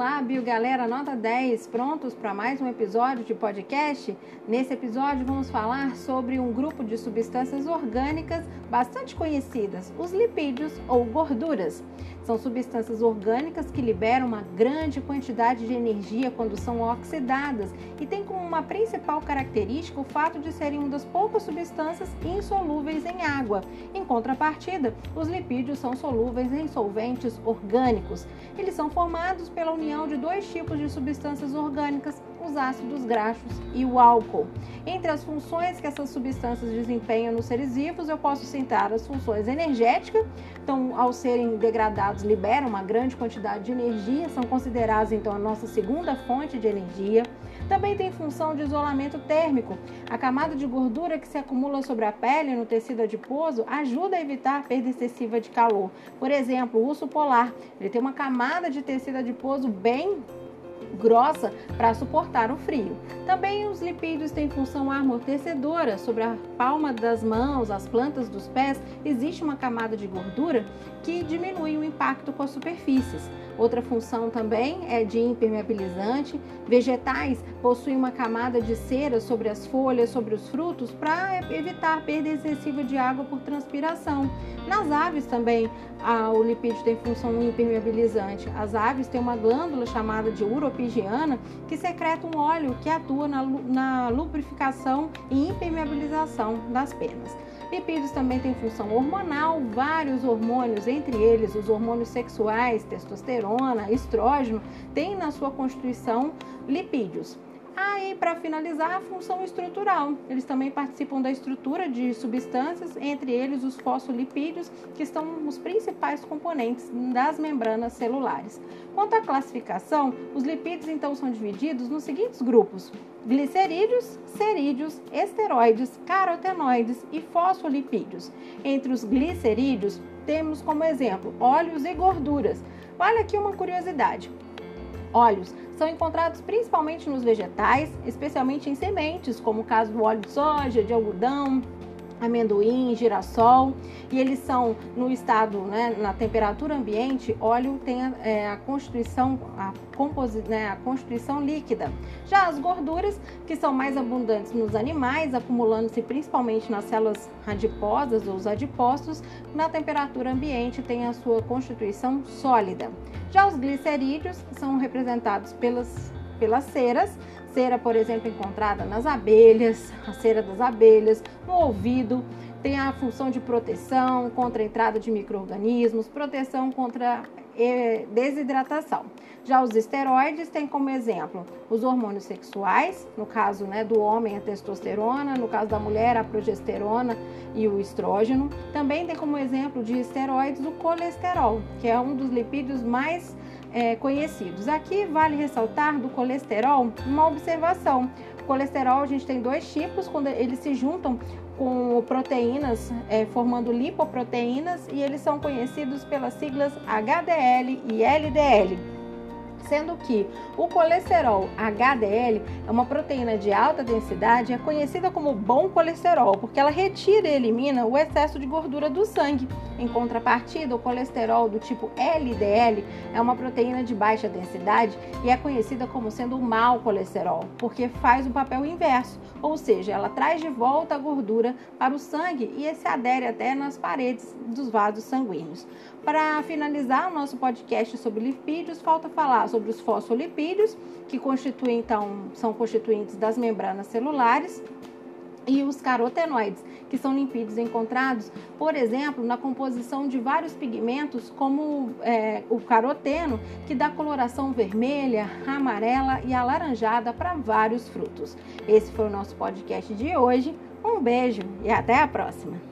Olá, Biogalera Nota 10, prontos para mais um episódio de podcast? Nesse episódio vamos falar sobre um grupo de substâncias orgânicas bastante conhecidas, os lipídios ou gorduras. São substâncias orgânicas que liberam uma grande quantidade de energia quando são oxidadas e têm como uma principal característica o fato de serem uma das poucas substâncias insolúveis em água. Em contrapartida, os lipídios são solúveis em solventes orgânicos. Eles são formados pela união de dois tipos de substâncias orgânicas, os ácidos graxos e o álcool. Entre as funções que essas substâncias desempenham nos seres vivos, eu posso citar as funções energéticas, então, ao serem degradados, liberam uma grande quantidade de energia, são considerados então a nossa segunda fonte de energia. Também tem função de isolamento térmico. A camada de gordura que se acumula sobre a pele no tecido adiposo ajuda a evitar a perda excessiva de calor. Por exemplo, o urso polar, ele tem uma camada de tecido adiposo bem grossa para suportar o frio. Também os lipídios têm função amortecedora. Sobre a palma das mãos, as plantas dos pés, existe uma camada de gordura que diminui o impacto com as superfícies. Outra função também é de impermeabilizante. Vegetais possuem uma camada de cera sobre as folhas, sobre os frutos, para evitar perda excessiva de água por transpiração. Nas aves também, o lipídio tem função impermeabilizante. As aves têm uma glândula chamada de que secreta um óleo que atua na, na lubrificação e impermeabilização das penas. Lipídios também têm função hormonal, vários hormônios, entre eles os hormônios sexuais, testosterona, estrógeno, têm na sua constituição lipídios. Aí, para finalizar, a função estrutural. Eles também participam da estrutura de substâncias, entre eles os fosfolipídios, que são os principais componentes das membranas celulares. Quanto à classificação, os lipídios então são divididos nos seguintes grupos: glicerídeos, cerídeos, esteroides, carotenoides e fosfolipídios. Entre os glicerídeos, temos como exemplo óleos e gorduras. Olha aqui uma curiosidade. Óleos são encontrados principalmente nos vegetais, especialmente em sementes, como o caso do óleo de soja, de algodão, amendoim, girassol, e eles são no estado, né, na temperatura ambiente, óleo tem a, é, a constituição, a, composi, né, a constituição líquida. Já as gorduras, que são mais abundantes nos animais, acumulando-se principalmente nas células adiposas ou os adipócitos, na temperatura ambiente tem a sua constituição sólida. Já os glicerídeos são representados pelas, pelas ceras, cera, por exemplo, encontrada nas abelhas, a cera das abelhas, no ouvido, tem a função de proteção contra a entrada de micro-organismos, proteção contra eh, desidratação. Já os esteroides têm como exemplo os hormônios sexuais, no caso né, do homem a testosterona, no caso da mulher a progesterona e o estrógeno. Também tem como exemplo de esteroides o colesterol, que é um dos lipídios mais é, conhecidos. Aqui vale ressaltar do colesterol uma observação. O colesterol a gente tem dois tipos, quando eles se juntam com proteínas, é, formando lipoproteínas, e eles são conhecidos pelas siglas HDL e LDL sendo que o colesterol HDL é uma proteína de alta densidade, é conhecida como bom colesterol, porque ela retira e elimina o excesso de gordura do sangue. Em contrapartida, o colesterol do tipo LDL é uma proteína de baixa densidade e é conhecida como sendo o mau colesterol, porque faz o papel inverso, ou seja, ela traz de volta a gordura para o sangue e se adere até nas paredes dos vasos sanguíneos. Para finalizar o nosso podcast sobre lipídios, falta falar sobre os fosfolipídios, que constituem então são constituintes das membranas celulares, e os carotenoides, que são lipídios encontrados, por exemplo, na composição de vários pigmentos, como é, o caroteno, que dá coloração vermelha, amarela e alaranjada para vários frutos. Esse foi o nosso podcast de hoje. Um beijo e até a próxima!